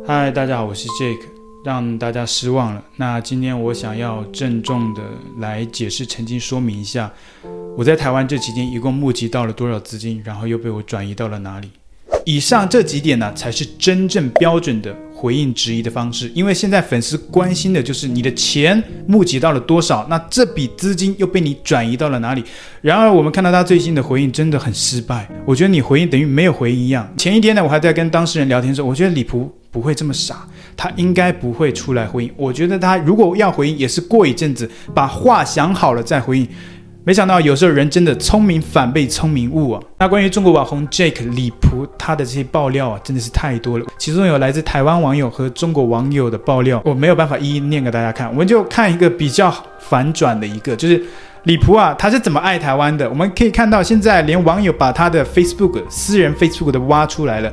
嗨，大家好，我是 Jake，让大家失望了。那今天我想要郑重的来解释、澄清、说明一下，我在台湾这期间一共募集到了多少资金，然后又被我转移到了哪里。以上这几点呢，才是真正标准的回应质疑的方式。因为现在粉丝关心的就是你的钱募集到了多少，那这笔资金又被你转移到了哪里？然而，我们看到他最新的回应真的很失败。我觉得你回应等于没有回应一样。前一天呢，我还在跟当事人聊天的时候，我觉得李普不会这么傻，他应该不会出来回应。我觉得他如果要回应，也是过一阵子把话想好了再回应。没想到有时候人真的聪明反被聪明误啊！那关于中国网红 Jake 李普他的这些爆料啊，真的是太多了。其中有来自台湾网友和中国网友的爆料，我没有办法一一念给大家看。我们就看一个比较反转的一个，就是李普啊，他是怎么爱台湾的？我们可以看到，现在连网友把他的 Facebook 私人 Facebook 都挖出来了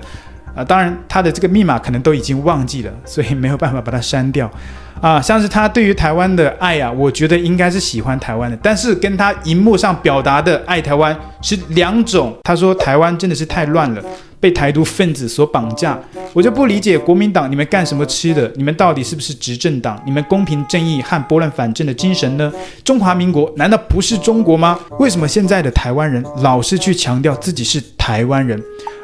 啊、当然，他的这个密码可能都已经忘记了，所以没有办法把它删掉。啊，像是他对于台湾的爱啊，我觉得应该是喜欢台湾的，但是跟他荧幕上表达的爱台湾是两种。他说台湾真的是太乱了，被台独分子所绑架。我就不理解国民党你们干什么吃的？你们到底是不是执政党？你们公平正义和拨乱反正的精神呢？中华民国难道不是中国吗？为什么现在的台湾人老是去强调自己是台湾人？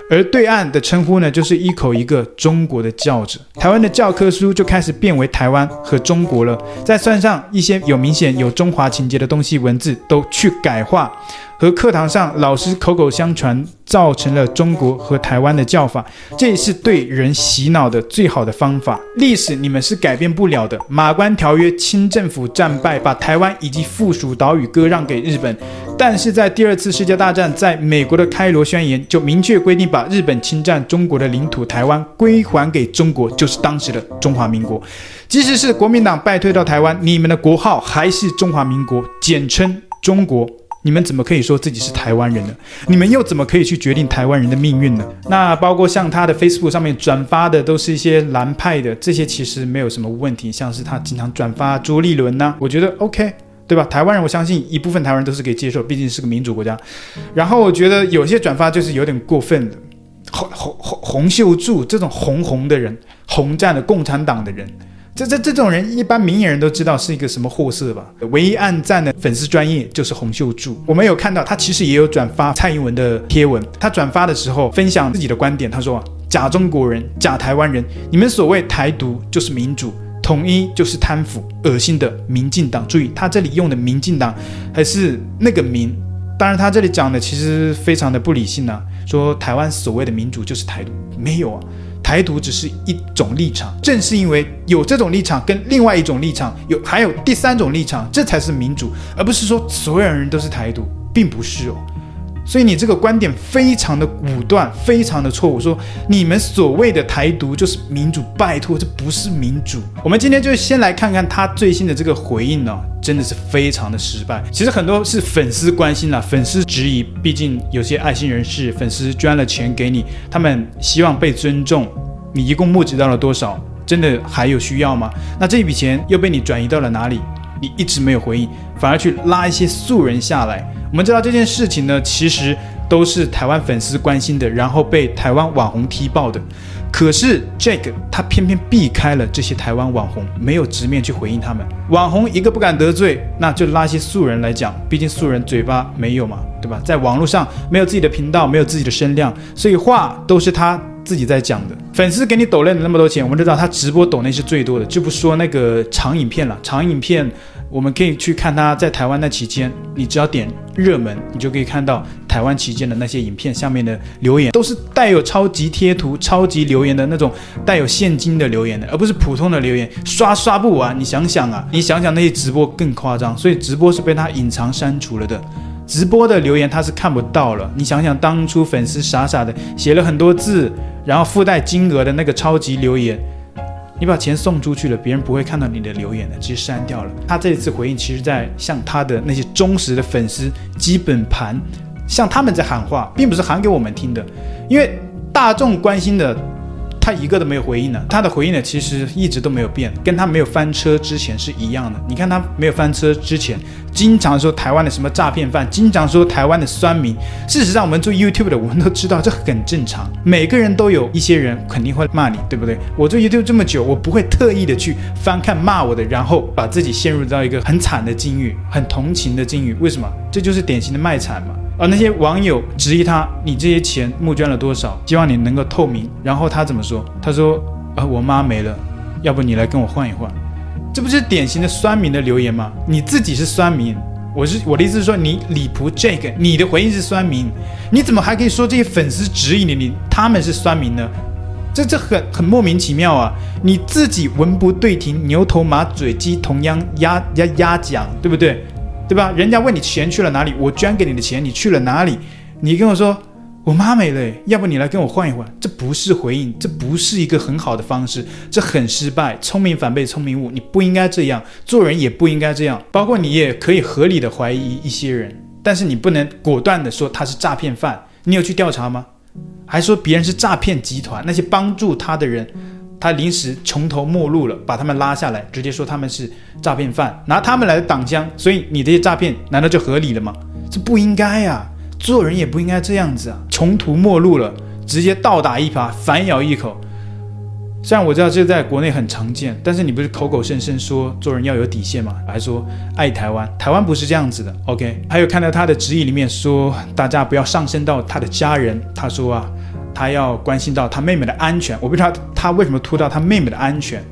而对岸的称呼呢，就是一口一个中国的叫着，台湾的教科书就开始变为台湾和中国了，再算上一些有明显有中华情节的东西，文字都去改化。和课堂上老师口口相传，造成了中国和台湾的叫法，这是对人洗脑的最好的方法。历史你们是改变不了的。马关条约，清政府战败，把台湾以及附属岛屿割让给日本。但是在第二次世界大战，在美国的开罗宣言就明确规定，把日本侵占中国的领土台湾归还给中国，就是当时的中华民国。即使是国民党败退到台湾，你们的国号还是中华民国，简称中国。你们怎么可以说自己是台湾人呢？你们又怎么可以去决定台湾人的命运呢？那包括像他的 Facebook 上面转发的都是一些蓝派的，这些其实没有什么问题。像是他经常转发朱立伦呐，我觉得 OK，对吧？台湾人，我相信一部分台湾人都是可以接受，毕竟是个民主国家。然后我觉得有些转发就是有点过分的，洪洪洪洪秀柱这种红红的人，红战的共产党的人。这这这种人，一般明眼人都知道是一个什么货色吧？唯一暗赞的粉丝专业就是洪秀柱。我们有看到他其实也有转发蔡英文的贴文。他转发的时候分享自己的观点，他说：“假中国人，假台湾人，你们所谓台独就是民主，统一就是贪腐，恶心的民进党。”注意，他这里用的民进党还是那个民。当然，他这里讲的其实非常的不理性啊，说台湾所谓的民主就是台独，没有啊。台独只是一种立场，正是因为有这种立场，跟另外一种立场有，还有第三种立场，这才是民主，而不是说所有人都是台独，并不是哦。所以你这个观点非常的武断，非常的错误。说你们所谓的台独就是民主，拜托，这不是民主。我们今天就先来看看他最新的这个回应呢、真的是非常的失败。其实很多是粉丝关心了，粉丝质疑，毕竟有些爱心人士，粉丝捐了钱给你，他们希望被尊重。你一共募集到了多少？真的还有需要吗？那这笔钱又被你转移到了哪里？一直没有回应，反而去拉一些素人下来。我们知道这件事情呢，其实都是台湾粉丝关心的，然后被台湾网红踢爆的。可是 Jake 他偏偏避开了这些台湾网红，没有直面去回应他们。网红一个不敢得罪，那就拉一些素人来讲，毕竟素人嘴巴没有嘛，对吧？在网络上没有自己的频道，没有自己的声量，所以话都是他自己在讲的。粉丝给你抖累了那么多钱，我们知道他直播抖内是最多的，就不说那个长影片了，长影片。我们可以去看他在台湾那期间，你只要点热门，你就可以看到台湾期间的那些影片下面的留言，都是带有超级贴图、超级留言的那种带有现金的留言的，而不是普通的留言，刷刷不完。你想想啊，你想想那些直播更夸张，所以直播是被他隐藏删除了的，直播的留言他是看不到了。你想想当初粉丝傻傻的写了很多字，然后附带金额的那个超级留言。你把钱送出去了，别人不会看到你的留言的，直接删掉了。他这一次回应，其实在向他的那些忠实的粉丝基本盘，向他们在喊话，并不是喊给我们听的。因为大众关心的他一个都没有回应呢。他的回应呢，其实一直都没有变，跟他没有翻车之前是一样的。你看他没有翻车之前，经常说台湾的什么诈骗犯，经常说台湾的酸民。事实上，我们做 YouTube 的，我们都知道这很正常。每个人都有一些人肯定会骂你，对不对？我做 YouTube 这么久，我不会特意的去翻看骂我的，然后把自己陷入到一个很惨的境遇，很同情的境遇。为什么？这就是典型的卖惨嘛。而那些网友质疑他，你这些钱募捐了多少？希望你能够透明。然后他怎么说？他说：“啊，我妈没了，要不你来跟我换一换。”这不是典型的酸民的留言吗？你自己是酸民，我是我的意思是说，你李普这个，你的回应是酸民，你怎么还可以说这些粉丝质疑你，你他们是酸民呢？这这很很莫名其妙啊！你自己文不对题，牛头马嘴鸡同样压压压讲，对不对？对吧？人家问你钱去了哪里？我捐给你的钱你去了哪里？你跟我说我妈没了，要不你来跟我换一换？这不是回应，这不是一个很好的方式，这很失败。聪明反被聪明误，你不应该这样，做人也不应该这样。包括你也可以合理的怀疑一些人，但是你不能果断的说他是诈骗犯。你有去调查吗？还说别人是诈骗集团，那些帮助他的人。他临时穷途末路了，把他们拉下来，直接说他们是诈骗犯，拿他们来挡枪，所以你这些诈骗难道就合理了吗？这不应该呀，做人也不应该这样子啊！穷途末路了，直接倒打一耙，反咬一口。虽然我知道这在国内很常见，但是你不是口口声声说做人要有底线吗？还说爱台湾，台湾不是这样子的。OK，还有看到他的质疑里面说，大家不要上升到他的家人，他说啊。他要关心到他妹妹的安全，我不知道他为什么突到他妹妹的安全，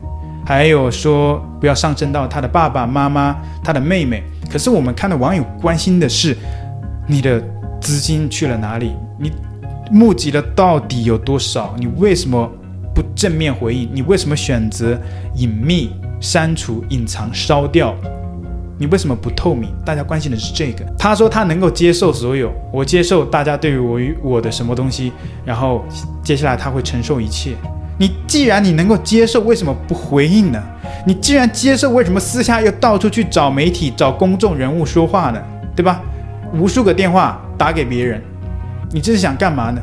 还有说不要上升到他的爸爸妈妈、他的妹妹。可是我们看到网友关心的是你的资金去了哪里，你募集了到底有多少？你为什么不正面回应？你为什么选择隐秘、删除、隐藏、烧掉？你为什么不透明？大家关心的是这个。他说他能够接受所有，我接受大家对于我与我的什么东西，然后接下来他会承受一切。你既然你能够接受，为什么不回应呢？你既然接受，为什么私下又到处去找媒体、找公众人物说话呢？对吧？无数个电话打给别人，你这是想干嘛呢？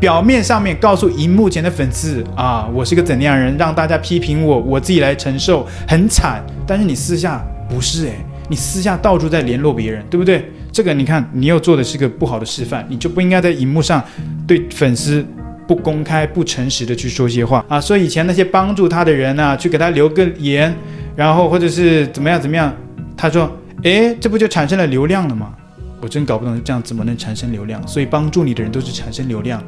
表面上面告诉荧幕前的粉丝啊，我是个怎样人，让大家批评我，我自己来承受，很惨。但是你私下。不是诶，你私下到处在联络别人，对不对？这个你看，你又做的是个不好的示范，你就不应该在荧幕上对粉丝不公开、不诚实的去说些话啊。所以以前那些帮助他的人啊，去给他留个言，然后或者是怎么样怎么样，他说，诶，这不就产生了流量了吗？我真搞不懂这样怎么能产生流量。所以帮助你的人都是产生流量。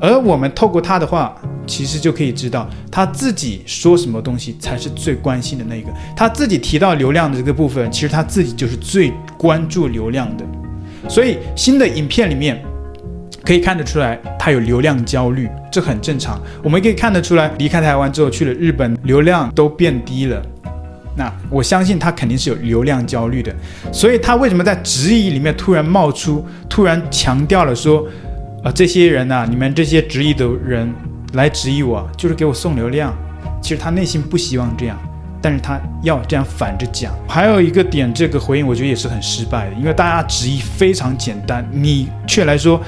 而我们透过他的话，其实就可以知道他自己说什么东西才是最关心的那个。他自己提到流量的这个部分，其实他自己就是最关注流量的。所以新的影片里面可以看得出来，他有流量焦虑，这很正常。我们可以看得出来，离开台湾之后去了日本，流量都变低了。那我相信他肯定是有流量焦虑的。所以他为什么在质疑里面突然冒出，突然强调了说？啊，这些人呐、你们这些质疑的人来质疑我，就是给我送流量。其实他内心不希望这样，但是他要这样反着讲。还有一个点，这个回应我觉得也是很失败的，因为大家质疑非常简单，你却来说，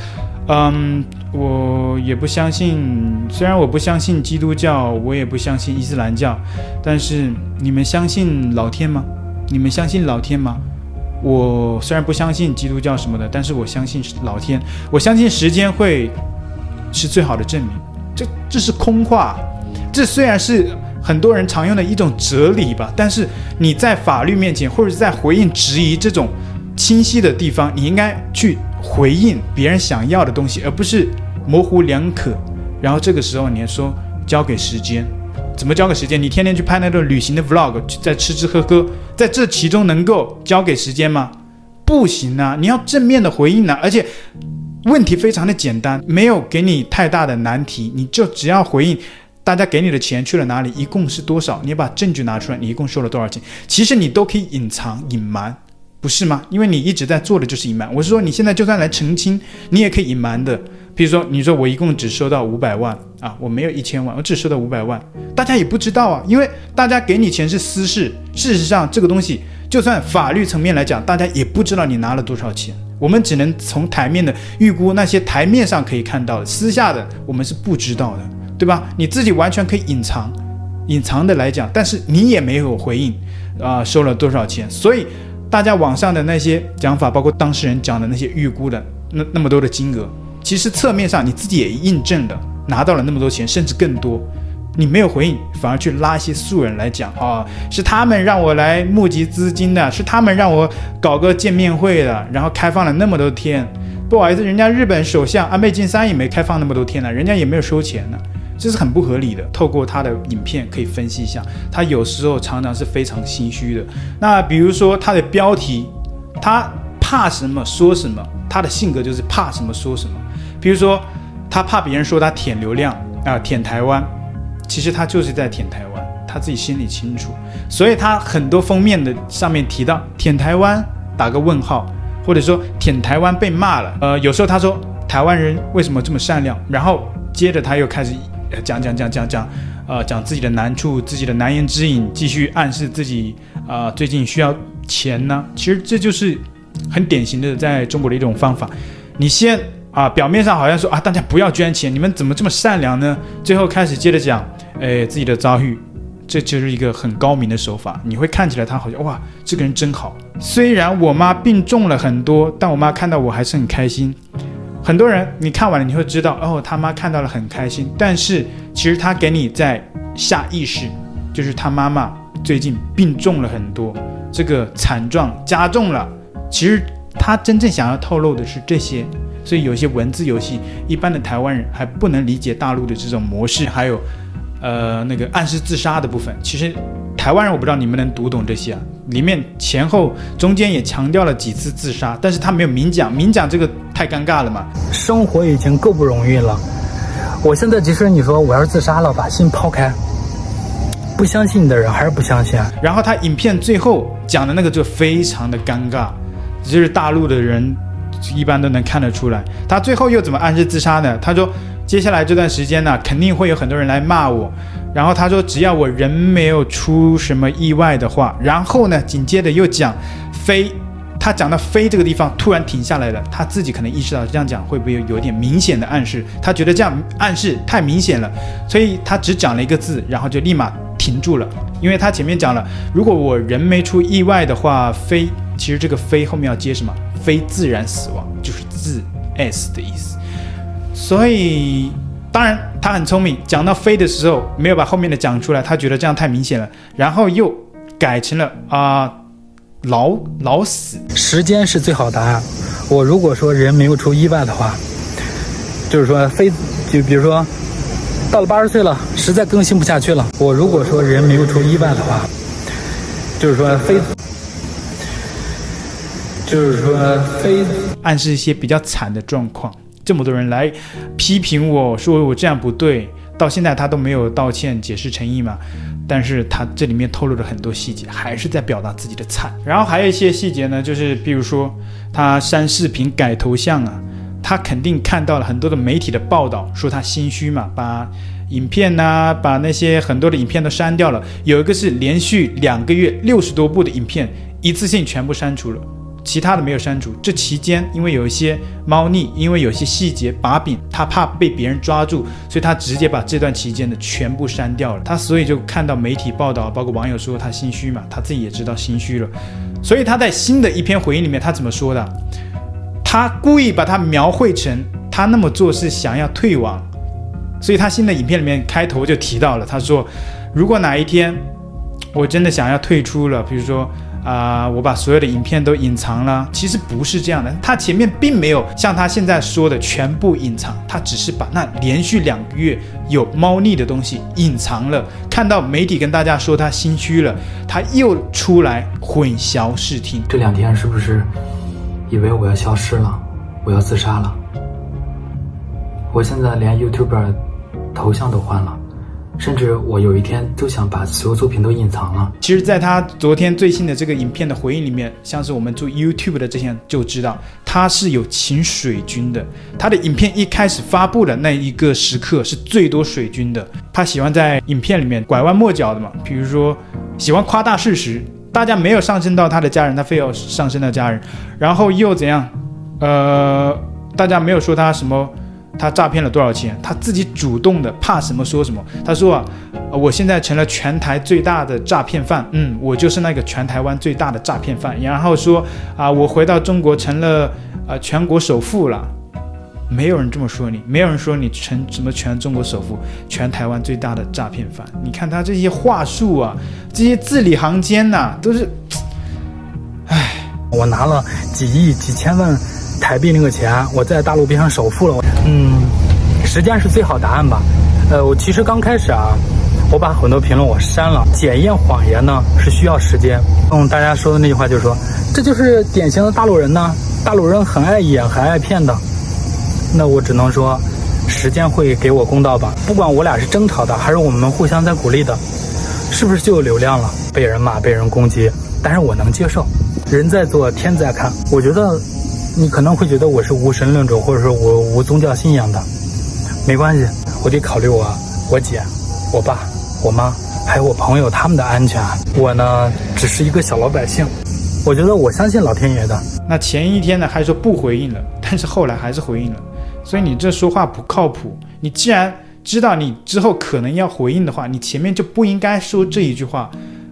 嗯，我也不相信，虽然我不相信基督教，我也不相信伊斯兰教，但是你们相信老天吗？你们相信老天吗？我虽然不相信基督教什么的，但是我相信老天，我相信时间会是最好的证明。这这是空话，这虽然是很多人常用的一种哲理吧，但是你在法律面前或者是在回应质疑这种清晰的地方，你应该去回应别人想要的东西，而不是模糊两可。然后这个时候你还说交给时间。怎么交给时间？你天天去拍那段旅行的 vlog，在吃吃喝喝，在这其中能够交给时间吗？不行啊！你要正面的回应啊！而且问题非常的简单，没有给你太大的难题，你就只要回应大家给你的钱去了哪里，一共是多少？你把证据拿出来，你一共收了多少钱？其实你都可以隐藏隐瞒，不是吗？因为你一直在做的就是隐瞒。我是说，你现在就算来澄清，你也可以隐瞒的。比如说，你说我一共只收到五百万啊，我没有一千万，我只收到五百万，大家也不知道啊，因为大家给你钱是私事。事实上，这个东西就算法律层面来讲，大家也不知道你拿了多少钱。我们只能从台面的预估那些台面上可以看到的，私下的我们是不知道的。对吧？你自己完全可以隐藏，隐藏的来讲，但是你也没有回应，啊、收了多少钱？所以大家网上的那些讲法，包括当事人讲的那些预估的那那么多的金额，其实侧面上你自己也印证了拿到了那么多钱，甚至更多。你没有回应，反而去拉一些素人来讲啊、是他们让我来募集资金的，是他们让我搞个见面会的，然后开放了那么多天。不好意思，人家日本首相安倍晋三也没开放那么多天呢，人家也没有收钱呢，这是很不合理的。透过他的影片可以分析一下，他有时候常常是非常心虚的。那比如说他的标题，他怕什么说什么，他的性格就是怕什么说什么。比如说他怕别人说他舔流量啊，舔台湾。其实他就是在舔台湾，他自己心里清楚，所以他很多封面的上面提到舔台湾，打个问号，或者说舔台湾被骂了。呃，有时候他说台湾人为什么这么善良，然后接着他又开始讲讲讲讲讲，呃，讲自己的难处，自己的难言之隐，继续暗示自己啊、呃、最近需要钱呢。其实这就是很典型的在中国的一种方法，你先。啊，表面上好像说啊，大家不要捐钱，你们怎么这么善良呢？最后开始接着讲，哎，自己的遭遇，这就是一个很高明的手法。你会看起来他好像哇，这个人真好。虽然我妈病重了很多，但我妈看到我还是很开心。很多人你看完了，你会知道哦，他妈看到了很开心。但是其实他给你在下意识，就是他妈妈最近病重了很多，这个惨状加重了。其实他真正想要透露的是这些。所以有些文字游戏，一般的台湾人还不能理解大陆的这种模式，还有，呃，那个暗示自杀的部分。其实台湾人我不知道你们能读懂这些啊，里面前后中间也强调了几次自杀，但是他没有明讲，明讲这个太尴尬了嘛。生活已经够不容易了，我现在即使你说我要是自杀了，把心抛开，不相信你的人还是不相信啊。然后他影片最后讲的那个就非常的尴尬，就是大陆的人。一般都能看得出来，他最后又怎么暗示自杀呢？他说，接下来这段时间呢，肯定会有很多人来骂我。然后他说，只要我人没有出什么意外的话，然后呢，紧接着又讲飞，他讲到飞这个地方突然停下来了，他自己可能意识到这样讲会不会有，有点明显的暗示？他觉得这样暗示太明显了，所以他只讲了一个字，然后就立马停住了，因为他前面讲了，如果我人没出意外的话，飞。其实这个“非”后面要接什么？非自然死亡就是“自 s” 的意思。所以，当然他很聪明，讲到“非”的时候没有把后面的讲出来，他觉得这样太明显了，然后又改成了啊、老老死。时间是最好答案。我如果说人没有出意外的话，就是说非，就比如说到了八十岁了，实在更新不下去了。我如果说人没有出意外的话，就是说非。就是说，非暗示一些比较惨的状况。这么多人来批评我说我这样不对，到现在他都没有道歉解释诚意嘛。但是他这里面透露了很多细节，还是在表达自己的惨。然后还有一些细节呢，就是比如说他删视频改头像啊，他肯定看到了很多的媒体的报道，说他心虚嘛，把影片呐、把那些很多的影片都删掉了。有一个是连续两个月六十多部的影片，一次性全部删除了。其他的没有删除。这期间，因为有一些猫腻，因为有些细节把柄，他怕被别人抓住，所以他直接把这段期间的全部删掉了。他所以就看到媒体报道，包括网友说他心虚嘛，他自己也知道心虚了。所以他在新的一篇回应里面，他怎么说的？他故意把它描绘成他那么做是想要退网。所以他新的影片里面开头就提到了，他说，如果哪一天我真的想要退出了，比如说。啊、我把所有的影片都隐藏了。其实不是这样的，他前面并没有像他现在说的全部隐藏，他只是把那连续两个月有猫腻的东西隐藏了。看到媒体跟大家说他心虚了，他又出来混淆视听。这两天是不是以为我要消失了，我要自杀了？我现在连 YouTube 头像都换了。甚至我有一天都想把所有作品都隐藏了。其实，在他昨天最新的这个影片的回应里面，像是我们做 YouTube 的这些人就知道，他是有请水军的。他的影片一开始发布的那一个时刻是最多水军的。他喜欢在影片里面拐弯抹角的嘛，比如说喜欢夸大事实，大家没有上升到他的家人，他非要上升到家人，然后又怎样？呃，大家没有说他什么。他诈骗了多少钱，他自己主动的，怕什么说什么。他说啊，我现在成了全台最大的诈骗犯，嗯，我就是那个全台湾最大的诈骗犯。然后说啊，我回到中国成了啊全国首富了。没有人这么说你，没有人说你成什么全中国首富，全台湾最大的诈骗犯。你看他这些话术啊，这些字里行间呐、都是，唉，我拿了几亿、几千万台币那个钱，我在大陆变成首富了。嗯，时间是最好答案吧？呃，我其实刚开始啊，我把很多评论我删了。检验谎言呢是需要时间。嗯，大家说的那句话就是说，这就是典型的大陆人呢，大陆人很爱演，很爱骗的。那我只能说，时间会给我公道吧。不管我俩是争吵的，还是我们互相在鼓励的，是不是就有流量了？被人骂，被人攻击，但是我能接受。人在做，天在看。我觉得，你可能会觉得我是无神论者，或者说我无宗教信仰的，没关系，我得考虑我、我姐、我爸、我妈，还有我朋友他们的安全。我呢，只是一个小老百姓。我觉得我相信老天爷的。那前一天呢，还说不回应了，但是后来还是回应了。所以你这说话不靠谱。你既然知道你之后可能要回应的话，你前面就不应该说这一句话，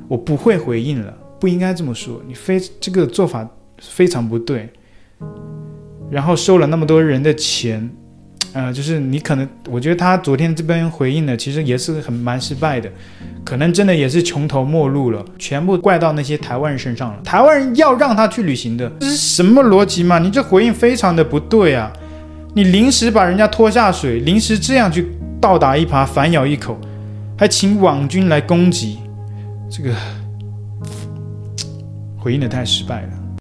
我不会回应了，不应该这么说。你非这个做法非常不对。然后收了那么多人的钱，呃，就是你可能，我觉得他昨天这边回应的其实也是很蛮失败的，可能真的也是穷途末路了，全部怪到那些台湾人身上了。台湾人要让他去旅行的，这是什么逻辑嘛？你这回应非常的不对啊！你临时把人家拖下水，临时这样去倒打一耙，反咬一口，还请网军来攻击，这个回应的太失败了。